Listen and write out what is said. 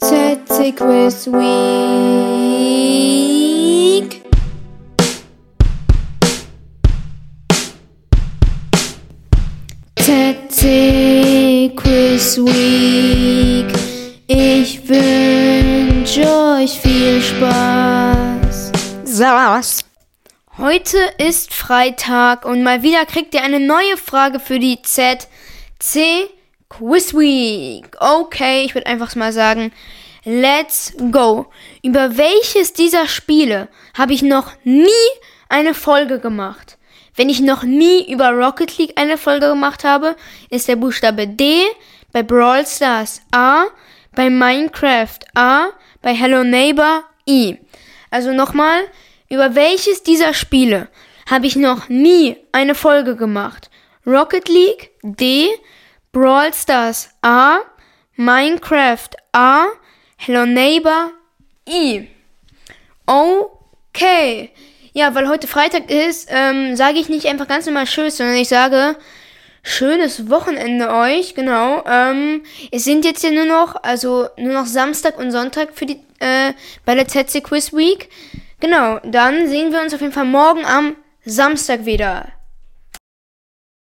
ZC Quiz Week. ZC Quiz Week. Ich wünsche euch viel Spaß. Saß. Heute ist Freitag und mal wieder kriegt ihr eine neue Frage für die ZC Quiz Week. Okay, ich würde einfach mal sagen, let's go. Über welches dieser Spiele habe ich noch nie eine Folge gemacht? Wenn ich noch nie über Rocket League eine Folge gemacht habe, ist der Buchstabe D, bei Brawl Stars A, bei Minecraft A, bei Hello Neighbor I. Also nochmal, über welches dieser Spiele habe ich noch nie eine Folge gemacht? Rocket League D, Brawl Stars A, Minecraft A, Hello Neighbor I. Okay. Ja, weil heute Freitag ist, ähm, sage ich nicht einfach ganz normal Tschüss, sondern ich sage schönes Wochenende euch, genau. Ähm, es sind jetzt ja nur noch, also nur noch Samstag und Sonntag für die, äh, bei der ZC Quiz Week. Genau, dann sehen wir uns auf jeden Fall morgen am Samstag wieder.